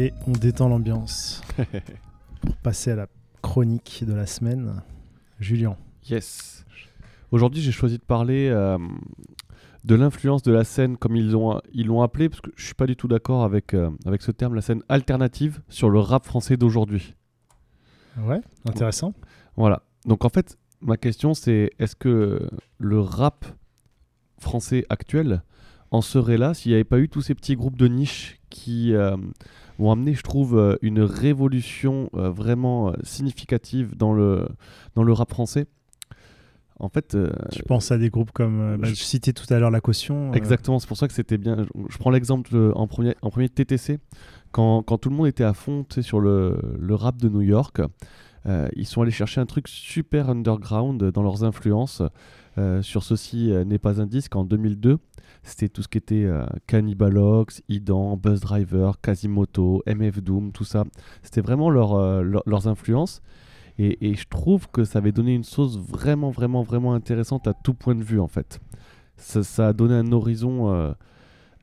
Et on détend l'ambiance pour passer à la chronique de la semaine. Julien. Yes. Aujourd'hui, j'ai choisi de parler euh, de l'influence de la scène, comme ils l'ont ils l'ont appelé, parce que je suis pas du tout d'accord avec, euh, avec ce terme, la scène alternative sur le rap français d'aujourd'hui. Ouais, intéressant. Voilà. Donc en fait, ma question c'est est-ce que le rap français actuel en serait là s'il n'y avait pas eu tous ces petits groupes de niche qui euh, vont amener, je trouve, euh, une révolution euh, vraiment significative dans le, dans le rap français? En fait, euh, Tu penses à des groupes comme. bah, je- je citais tout à l'heure La Caution. Exactement, c'est pour ça que c'était bien. Je, prends l'exemple en premier, en premier TTC, quand, quand tout le monde était à fond sur le, le rap de New York, euh, ils sont allés chercher un truc super underground dans leurs influences. Euh, sur Ceci euh, n'est pas un disque en 2002, c'était tout ce qui était euh, Cannibalox, Idan, Buzz Driver, Quasimoto, MF Doom, tout ça. C'était vraiment leur, leur- leurs influences. Et, je trouve que ça avait donné une sauce vraiment, vraiment, vraiment intéressante à tout point de vue en fait. Ça, a donné un horizon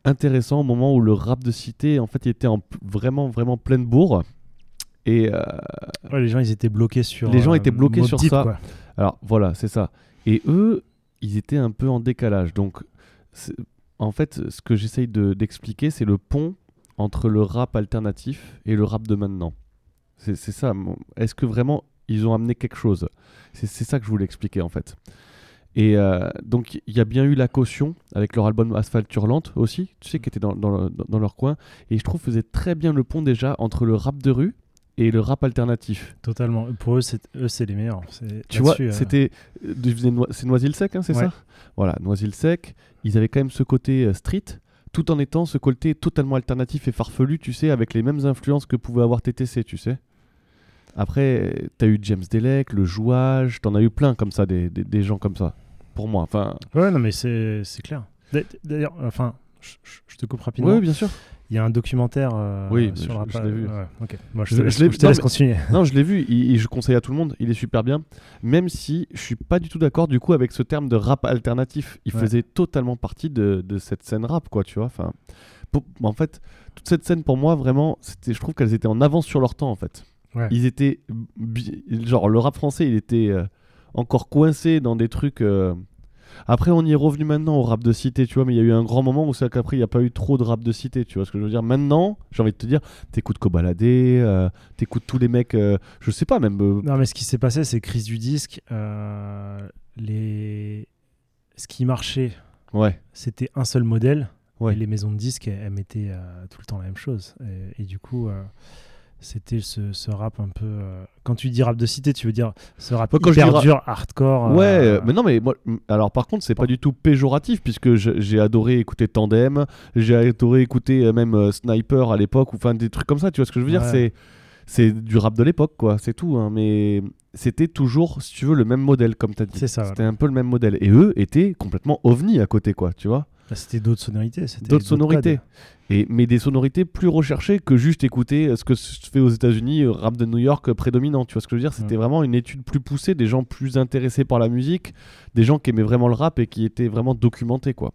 intéressant au moment où le rap de cité, en fait, il était en vraiment, vraiment pleine bourre. Et euh, ouais, les gens, ils étaient bloqués sur. Les gens euh, étaient bloqués Mobb sur ça. quoi. alors voilà, c'est ça. Et eux, ils étaient un peu en décalage. Donc, en fait, ce que j'essaye de- d'expliquer, c'est le pont entre le rap alternatif et le rap de maintenant. C'est ça. Est-ce que vraiment ils ont amené quelque chose? C'est ça que je voulais expliquer en fait. Et euh, donc, il y a bien eu la caution avec leur album Asphalt Hurlante aussi, tu sais, qui était dans, dans dans leur coin. Et je trouve faisait très bien le pont déjà entre le rap de rue et le rap alternatif. Totalement. Pour eux, c'est eux, c'est les meilleurs. C'est- Tu vois, euh, c'était. euh, C'est Noisy-le-Sec, hein, c'est Ouais. ça Voilà, Noisy-le-Sec. Ils avaient quand même ce côté euh, street, tout en étant ce côté totalement alternatif et farfelu, tu sais, avec les mêmes influences que pouvait avoir TTC, tu sais. Après, t'as eu James Delec, le jouage, t'en as eu plein comme ça, des, des- des gens comme ça. Pour moi, enfin. Ouais, non, mais c'est c'est clair. D'a- D'ailleurs, enfin, je te coupe rapidement. Oui, bien sûr. Il y a un documentaire euh, Oui, sur je- le rap. je l'ai vu. Ouais, ok. Moi, je Je- te laisse, je te non, laisse continuer. Non, je l'ai vu et je conseille à tout le monde. Il est super bien. Même si je suis pas du tout d'accord du coup avec ce terme de rap alternatif. Il Ouais. faisait totalement partie de, de cette scène rap, quoi, tu vois. Enfin, pour- en fait, toute cette scène pour moi, vraiment, je trouve qu'elles étaient en avance sur leur temps, en fait. Ouais. Ils étaient, genre, le rap français, il était euh, encore coincé dans des trucs. euh, Après, on y est revenu maintenant au rap de cité, tu vois, mais il y a eu un grand moment où c'est qu'après, il n'y a pas eu trop de rap de cité, tu vois ce que je veux dire. Maintenant, j'ai envie de te dire, t'écoutes Kobalade, euh, t'écoutes tous les mecs, euh, je sais pas, même. euh, Non, mais ce qui s'est passé, c'est crise du disque. euh, les... Ce qui marchait, Ouais, c'était un seul modèle. Ouais. Et les maisons de disques, elles, elles mettaient tout le temps la même chose. Et, et du coup, c'était ce, ce rap un peu. euh, Quand tu dis rap de cité, tu veux dire ce rap je hyper dur, hardcore. ouais, euh, euh, mais non, mais moi, alors par contre, c'est pas du tout péjoratif, puisque j'ai adoré écouter Tandem, j'ai adoré écouter euh, même euh, Sniper à l'époque, ou enfin des trucs comme ça, tu vois ce que je veux dire? Ouais. C'est c'est du rap de l'époque, quoi, c'est tout, hein, mais c'était toujours, si tu veux, le même modèle, comme t'as dit. C'est ça, ouais. C'était un peu le même modèle. Et eux étaient complètement ovni à côté, quoi, tu vois? Bah, C'était d'autres sonorités. D'autres sonorités. codes. Et, mais des sonorités plus recherchées que juste écouter euh, ce que se fait aux États-Unis, euh, rap de New York euh, prédominant. Tu vois ce que je veux dire? C'était vraiment une étude plus poussée, des gens plus intéressés par la musique, des gens qui aimaient vraiment le rap et qui étaient vraiment documentés, quoi.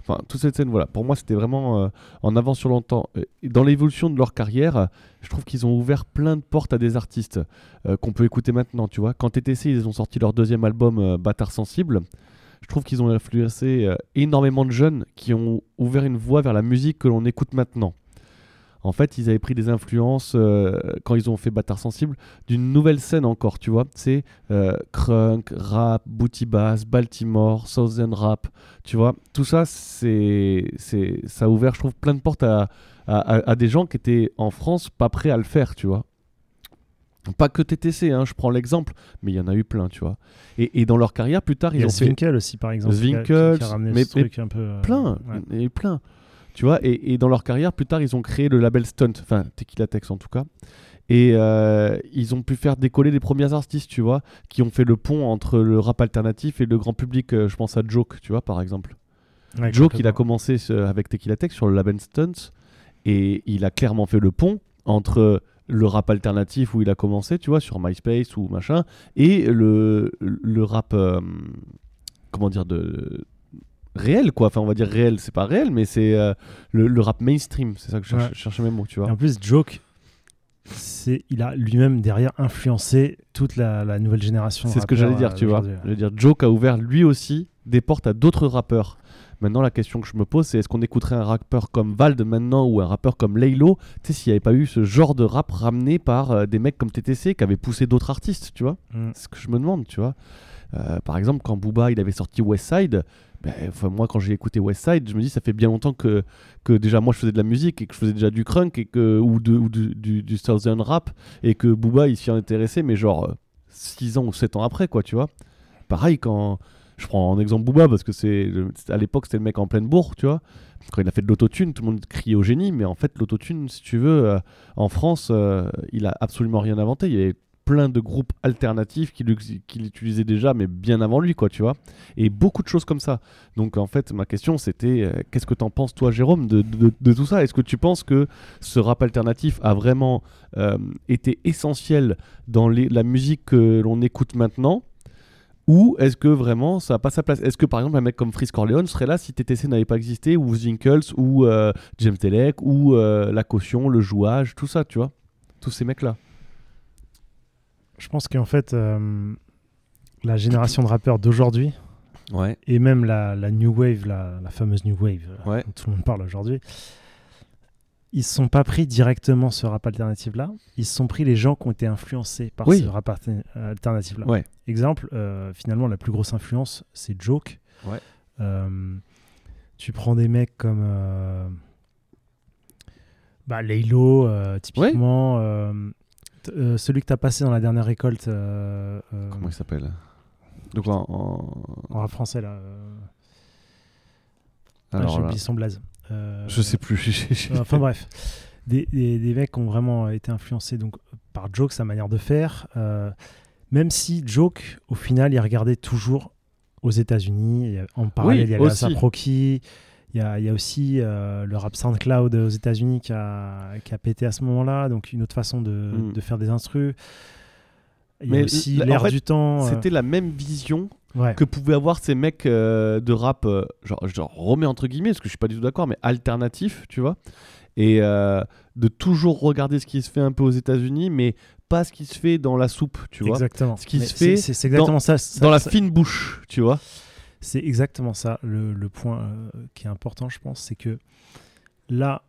Enfin, toute cette scène, voilà. Pour moi, c'était vraiment euh, en avance sur longtemps. Dans l'évolution de leur carrière, je trouve qu'ils ont ouvert plein de portes à des artistes euh, qu'on peut écouter maintenant, tu vois. Quand TTC, ils ont sorti leur deuxième album, euh, Bâtard Sensible, je trouve qu'ils ont influencé euh, énormément de jeunes qui ont ouvert une voie vers la musique que l'on écoute maintenant. En fait, ils avaient pris des influences euh, quand ils ont fait Bâtard Sensible d'une nouvelle scène encore, tu vois. C'est euh, crunk, rap, booty bass, Baltimore, Southern rap, tu vois. Tout ça, c'est, ça a ouvert, je trouve, plein de portes à, à- à des gens qui étaient en France pas prêts à le faire, tu vois. Pas que TTC, hein, je prends l'exemple, mais il y en a eu plein, tu vois. Et, et dans leur carrière, plus tard, Il y ils a ont fait Zwinkel aussi, par exemple. ramené mais- ce truc un peu. euh, plein, ouais. il y a eu plein. Tu vois, et, et dans leur carrière, plus tard, ils ont créé le label Stunt, enfin Tequila Tex en tout cas. Et euh, ils ont pu faire décoller les premiers artistes, tu vois, qui ont fait le pont entre le rap alternatif et le grand public. euh, je pense à Joke, tu vois, par exemple. Ouais, Joke, il a commencé avec Tequila Tex sur le label Stunt et il a clairement fait le pont entre le rap alternatif où il a commencé, tu vois, sur MySpace ou machin, et le, le rap, euh, comment dire, de réel, quoi. Enfin, on va dire réel, c'est pas réel, mais c'est euh, le, le rap mainstream, c'est ça que je Ouais. cherchais mots, tu Et vois. en plus, Joke, c'est, il a lui-même derrière influencé toute la, la nouvelle génération. C'est ce que j'allais dire, euh, tu vois. d'aujourd'hui. Je veux dire, Joke a ouvert lui aussi des portes à d'autres rappeurs. Maintenant, la question que je me pose, c'est est-ce qu'on écouterait un rappeur comme Vald maintenant ou un rappeur comme Laylo? Tu sais, s'il n'y avait pas eu ce genre de rap ramené par euh, des mecs comme TTC qui avaient poussé d'autres artistes, tu vois? Mm. C'est ce que je me demande, tu vois? Euh, par exemple, quand Booba il avait sorti Westside, ben, moi quand j'ai écouté Westside, je me dis ça fait bien longtemps que, que déjà moi je faisais de la musique et que je faisais déjà du crunk et que, ou, de, ou du, du, du southern rap et que Booba il s'y intéressait, mais genre 6 ans ou 7 ans après, quoi, tu vois? Pareil quand. Je prends en exemple Booba parce que c'est à l'époque c'était le mec en pleine bourre, tu vois. Quand il a fait de l'autotune, tout le monde criait au génie, mais en fait l'autotune, si tu veux, euh, en France, euh, il a absolument rien inventé. Il y avait plein de groupes alternatifs qui l'ut- qui l'utilisaient déjà, mais bien avant lui, quoi, tu vois. Et beaucoup de choses comme ça. Donc en fait, ma question c'était, euh, qu'est-ce que t'en penses toi, Jérôme, de, tout ça? Est-ce que tu penses que ce rap alternatif a vraiment été essentiel dans la musique que l'on écoute maintenant? Ou est-ce que vraiment ça n'a pas sa place? Est-ce que par exemple un mec comme Freeze Corleone serait là si TTC n'avait pas existé ou Zinkles ou euh, James Telek ou euh, La Caution, Le Jouage, tout ça, tu vois? Tous ces mecs-là. Je pense qu'en fait, euh, la génération de rappeurs d'aujourd'hui, Ouais. et même la, la New Wave, la, la fameuse New Wave, euh, Ouais. dont tout le monde parle aujourd'hui, ils se sont pas pris directement ce rap alternatif-là, ils se sont pris les gens qui ont été influencés par Oui. ce rap alter- alternatif-là. Ouais. Exemple, euh, finalement, la plus grosse influence, c'est Joke. Ouais. Euh, tu prends des mecs comme euh, bah, Laylo, euh, typiquement. euh, euh, celui que tu as passé dans la dernière récolte euh, euh, Comment il s'appelle? Donc en, en- en rap français, là. euh, ah, alors J'ai là, oublié son blaze. Euh, je sais plus. j'ai- enfin bref, des, des, des mecs ont vraiment été influencés donc, par Joke, sa manière de faire. euh, même si Joke, au final, il regardait toujours aux États-Unis. En parallèle, il y avait aussi. Asap Rocky. Il y a, il y a aussi euh, le rap SoundCloud aux États-Unis qui a, qui a pété à ce moment-là. Donc, une autre façon de, Mm. de faire des instrus. Il y Mais a aussi l'air du temps. euh, C'était la même vision ouais. que pouvaient avoir ces mecs euh, de rap, euh, genre, genre remets entre guillemets, parce que je suis pas du tout d'accord, mais alternatif, tu vois. Et euh, de toujours regarder ce qui se fait un peu aux États-Unis, mais pas ce qui se fait dans la soupe, tu vois. Exactement. Ce qui Mais se fait c'est exactement ça. ça- Dans la ça- fine bouche, tu vois. C'est exactement ça. Le, le point euh, qui est important, je pense, c'est que là,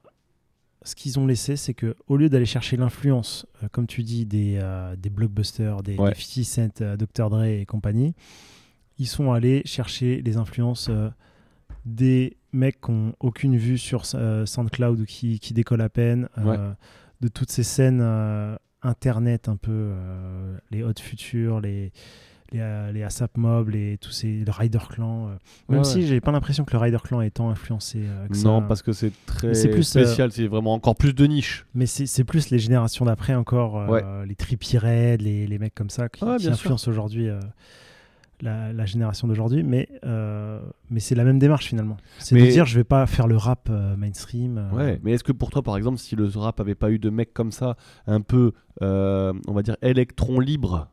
ce qu'ils ont laissé, c'est que au lieu d'aller chercher l'influence, euh, comme tu dis, des, euh, des blockbusters, des, Ouais. des 50 Cent, euh, Dr. Dre et compagnie, ils sont allés chercher les influences euh, des mecs qui n'ont aucune vue sur euh, SoundCloud ou qui, qui décollent à peine, euh, Ouais. de toutes ces scènes internet un peu, les Hot Future, les, les, les ASAP Mob, les, tous ces, le Rider Clan. Même Ouais, si ouais. j'ai pas l'impression que le Rider Clan est tant influencé ça. Non, parce que c'est très plus, spécial, c'est vraiment encore plus de niche. Mais c'est c'est plus les générations d'après encore, les Trippie Red, les, les mecs comme ça qui, influencent aujourd'hui la, la génération d'aujourd'hui. Mais, euh, mais c'est la même démarche finalement. C'est de Mais- dire je vais pas faire le rap euh, mainstream. euh, Ouais, mais est-ce que pour toi, par exemple, si le rap avait pas eu de mecs comme ça, un peu, on va dire, électron libre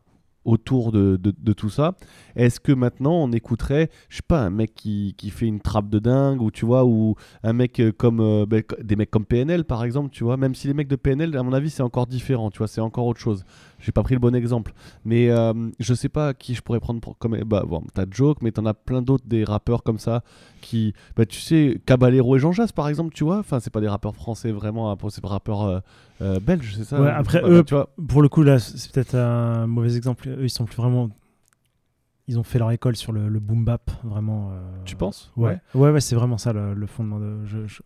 autour de, de- de tout ça, est-ce que maintenant on écouterait, je sais pas, un mec qui, qui fait une trappe de dingue, ou tu vois, ou un mec comme, ben, des mecs comme PNL par exemple, tu vois, même si les mecs de PNL, à mon avis, c'est encore différent, tu vois, c'est encore autre chose. J'ai pas pris le bon exemple, mais euh, je sais pas qui je pourrais prendre pour, comme, bah bon, t'as Joke, mais t'en as plein d'autres des rappeurs comme ça qui, bah, tu sais, Caballero et Jean Jass par exemple, tu vois, enfin c'est pas des rappeurs français vraiment, hein, c'est des rappeurs euh, euh, belges, c'est ça Ouais, hein, après, eux, tu vois, Pour le coup, là, c'est peut-être un mauvais exemple. Eux, ils sont plus vraiment. Ils ont fait leur école sur le, le boom bap, vraiment. euh, tu penses? Ouais, ouais, ouais, c'est vraiment ça le, le fondement de. Je, je-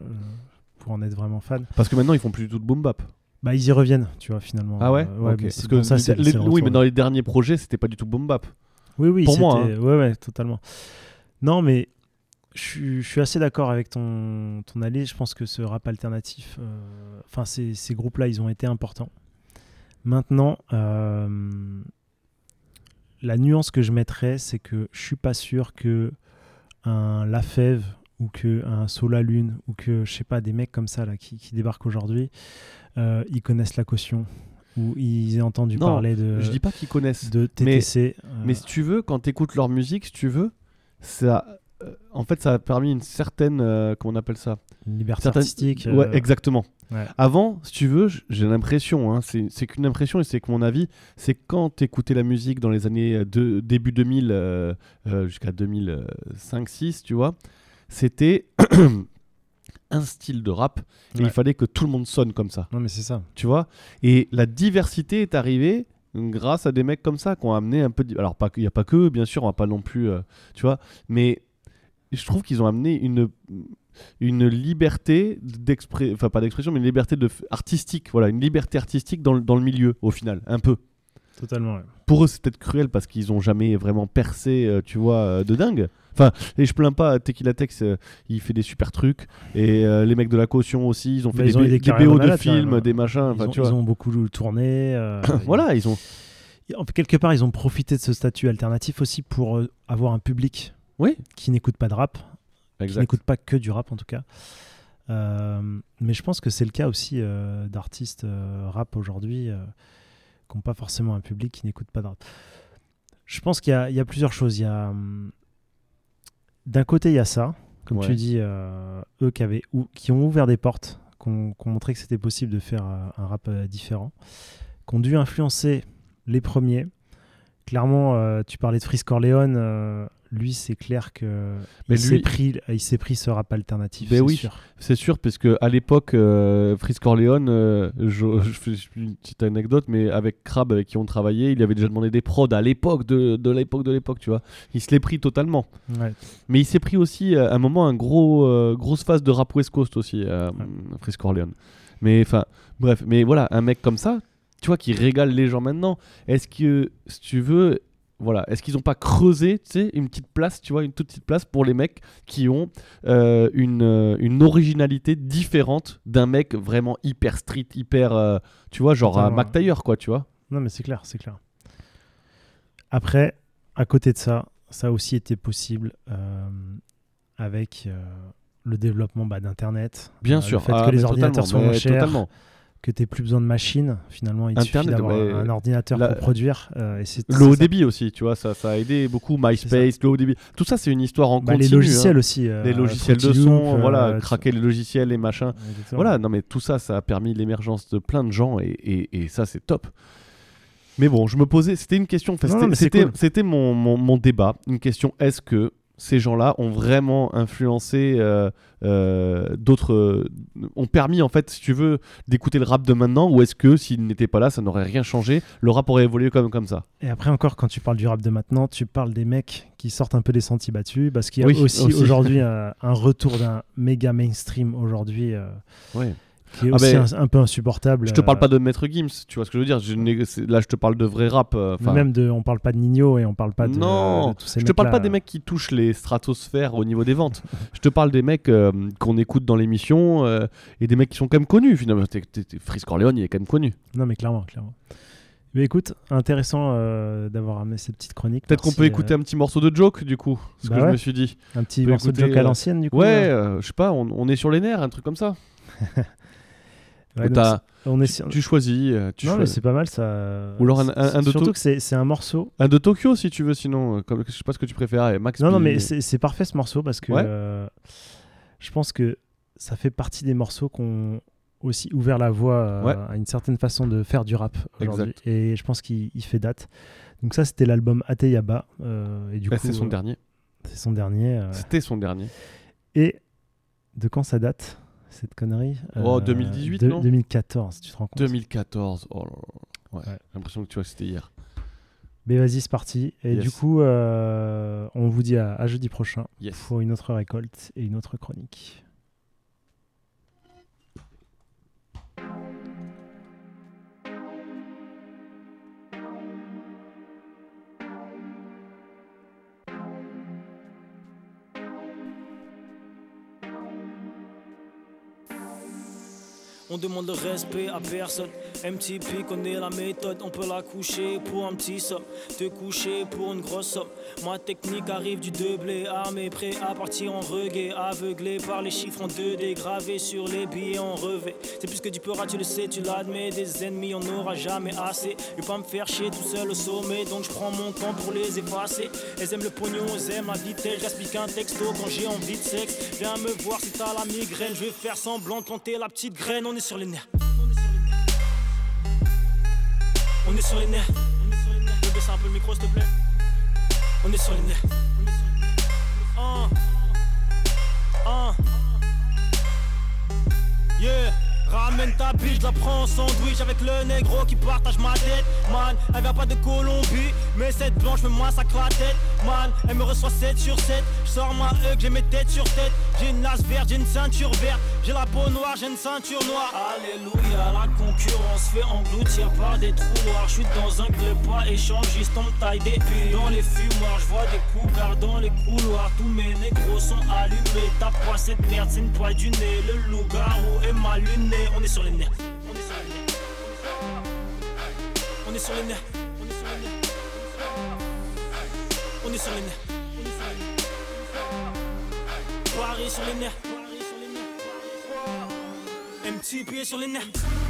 pour en être vraiment fan. Parce que maintenant ils font plus du tout de boom bap. Bah, ils y reviennent, tu vois, finalement. Ah ouais, ouais, Ok. mais Parce c'est- que bon, ça, les- c'est les- c'est le oui, mais dans les derniers projets, c'était pas du tout boom bap. Oui, oui, Pour moi, hein. Ouais, ouais, totalement. Non, mais je suis- je suis assez d'accord avec ton, ton allée. Je pense que ce rap alternatif, euh, enfin, ces, ces groupes-là, ils ont été importants. Maintenant, euh, la nuance que je mettrais, c'est que je suis pas sûr que un Lafèvre ou que un Sola Lune ou que je sais pas des mecs comme ça là qui, qui débarquent aujourd'hui, euh, ils connaissent la caution. Ou ils aient entendu Non, parler de, Je dis pas qu'ils connaissent. de TTC. euh, Mais si tu veux, quand tu écoutes leur musique, si tu veux, ça, euh, en fait, ça a permis une certaine, comment on appelle ça? Une liberté artistique. Ouais, exactement. ouais. Avant, si tu veux, j'ai l'impression, hein, c'est qu'une impression et c'est que mon avis, c'est quand tu écoutais la musique dans les années de, début 2000 euh, euh, jusqu'à 2005-6, tu vois, c'était un style de rap et Ouais. il fallait que tout le monde sonne comme ça, Non, mais c'est ça. tu vois? Et la diversité est arrivée grâce à des mecs comme ça qui ont amené un peu. de- Alors, il n'y a pas que, bien sûr, on va pas non plus, euh, tu vois, mais je trouve qu'ils ont amené une une liberté d'expression, enfin pas d'expression, mais une liberté de artistique, voilà, une liberté artistique dans le, dans le milieu, au final, un peu. Totalement. ouais. Pour eux, c'est peut-être cruel parce qu'ils ont jamais vraiment percé, euh, tu vois, euh, de dingue. Enfin, et je plains pas, Tequila Tex, euh, il fait des super trucs, et les mecs de la caution aussi, ils ont fait Bah, des, ils ont BO de films, des machins, Ils enfin, ont, tu ils vois. ont beaucoup tourné. Voilà, ils ont. ils- quelque part, ils ont profité de ce statut alternatif aussi pour avoir un public Oui, qui n'écoute pas de rap, qui exact. n'écoute pas que du rap en tout cas. Mais je pense que c'est le cas aussi d'artistes rap aujourd'hui qui n'ont pas forcément un public qui n'écoute pas de rap. Je pense qu'il y, a- il y a plusieurs choses. Il y a, hum, d'un côté, il y a ça, comme Ouais. tu dis, euh, eux qui, avaient, ou- qui ont ouvert des portes, qui ont, qui ont montré que c'était possible de faire euh, un rap euh, différent, qui ont dû influencer les premiers. Clairement, euh, tu parlais de Frisk Corleone, euh, lui, c'est clair que Mais il s'est pris, il s'est pris ce rap alternatif. Ben c'est oui. sûr. C'est sûr, parce que à l'époque, euh, Frisk Corleone, euh, je, je fais une petite anecdote, mais avec Crab, avec qui on travaillait, il avait déjà demandé des prods à l'époque de, de l'époque de l'époque, tu vois. Il se l'est pris totalement. Ouais. Mais il s'est pris aussi, à un moment, un gros, euh, grosse phase de rap West Coast aussi, Ouais. Frisk Corleone. Mais enfin, bref, mais voilà, un mec comme ça, tu vois, qui régale les gens maintenant. Est-ce que, si tu veux, voilà, est-ce qu'ils n'ont pas creusé, tu sais, une petite place, tu vois, une toute petite place pour les mecs qui ont euh, une, euh, une originalité différente d'un mec vraiment hyper street, hyper, euh, tu vois, genre un Totalement. Mac Taylor, quoi, tu vois. Non, mais c'est clair, c'est clair. Après, à côté de ça, ça a aussi été possible euh, avec le développement bah, d'Internet. Bien sûr. Le fait Ah, que les mais ordinateurs soient moins chers, totalement. Que tu plus besoin de machines. Finalement, il suffit Internet, d'avoir ouais. un ordinateur La- pour produire. euh, et c'est- Le haut débit aussi, tu vois, ça, ça a aidé beaucoup. MySpace, le haut débit. Tout ça, c'est une histoire en Bah, continu. les logiciels hein. aussi. euh, Les logiciels de son, euh, voilà, tu- craquer les logiciels, les machins. Exactement. Voilà, non mais tout ça, ça a permis l'émergence de plein de gens et, et- et ça, c'est top. Mais bon, je me posais, c'était une question, Non, c'était- non, mais c'est c'était cool. c'était mon, mon- mon débat, une question, est-ce que ces gens-là ont vraiment influencé euh, euh, d'autres, ont permis en fait, si tu veux, d'écouter le rap de maintenant, ou est-ce que s'ils n'étaient pas là, ça n'aurait rien changé, le rap aurait évolué comme, comme ça? Et après encore, quand tu parles du rap de maintenant, tu parles des mecs qui sortent un peu des sentiers battus, parce qu'il y a Oui, aussi, aussi. aujourd'hui euh, un retour d'un méga mainstream aujourd'hui Ouais. Qui est Ah aussi un, un peu insupportable. Je te parle euh, pas de Maître Gims, tu vois ce que je veux dire je Là, je te parle de vrai rap. euh, même de, on parle pas de Nino et on parle pas de, Non, de tous ces Je te parle pas des mecs qui touchent les stratosphères au niveau des ventes. je te parle des mecs euh, qu'on écoute dans l'émission euh, et des mecs qui sont quand même connus finalement. T'es- t'es- Frisk Corleone, il est quand même connu. Non mais clairement, clairement. Mais écoute, intéressant euh, d'avoir amené cette petite chronique. Peut-être qu'on peut écouter euh, un petit morceau de Joke du coup, ce Bah que je me suis dit. un petit morceau de joke à euh, l'ancienne du coup. Ouais, euh, je sais pas, on, on est sur les nerfs, un truc comme ça. Ouais, on est sur- tu choisis. euh, tu Non mais c'est pas mal ça. Ou alors un- un- un de Surtout tout- que c'est un morceau. Un de Tokyo si tu veux, sinon, euh, comme, je sais pas ce que tu préfères. Max Non non mais c'est parfait ce morceau parce que Ouais. euh, je pense que ça fait partie des morceaux qui ont aussi ouvert la voie Ouais. à une certaine façon de faire du rap aujourd'hui. Et je pense qu'il il fait date. Donc ça c'était l'album Ateyaba euh, et du Bah, c'est son euh, dernier. c'est son dernier. euh, C'était son dernier. Et de quand ça date? Cette connerie Oh, 2018, de- non 2014, tu te rends compte 2014. 2014. Oh là là. Ouais, Ouais. J'ai l'impression que tu vois que c'était hier. Mais vas-y, c'est parti. Et Yes. du coup, euh, on vous dit à, à jeudi prochain Yes. pour une autre récolte et une autre chronique. On demande le respect à personne. MTP connaît la méthode, on peut la coucher pour un petit somme, te coucher pour une grosse somme. Ma technique arrive du blé armé, prêt à partir en reggae, aveuglé par les chiffres en 2D, gravés sur les billets en revêt. C'est plus que du peur, tu le sais, tu l'admets, des ennemis on aura jamais assez. Je pas me faire chier tout seul au sommet, donc je prends mon temps pour les effacer. Elles aiment le pognon, elles aiment la vitesse, j'explique un texto quand j'ai envie de sexe. Viens me voir si t'as la migraine, je vais faire semblant de planter la petite graine, sur les nerfs. On est sur les nerfs. Je baisse un peu le micro s'il te plaît. On est sur les nerfs. Uh. Uh. Yeah. Ramène ta biche, je la prends en sandwich avec le négro qui partage ma tête. Man, elle vient pas de Colombie, mais cette blanche me sa la tête. Elle me reçoit 7 sur 7. Je sors ma hug, j'ai mes têtes sur tête. J'ai une lace verte, j'ai une ceinture verte. J'ai la peau noire, j'ai une ceinture noire. Alléluia, la concurrence fait engloutir par des trous noirs. Je suis dans un club pas échangiste, on taille des Dans les fumoirs, je vois des cougars dans les couloirs. Tous mes négros sont allumés. T'as pas cette merde, c'est une poids du nez. Le loup-garou est mal luné on est sur les nerfs. On est sur les nerfs. On est sur les nerfs. On est sur les nerfs. Sur les nerfs. Sur les nerfs.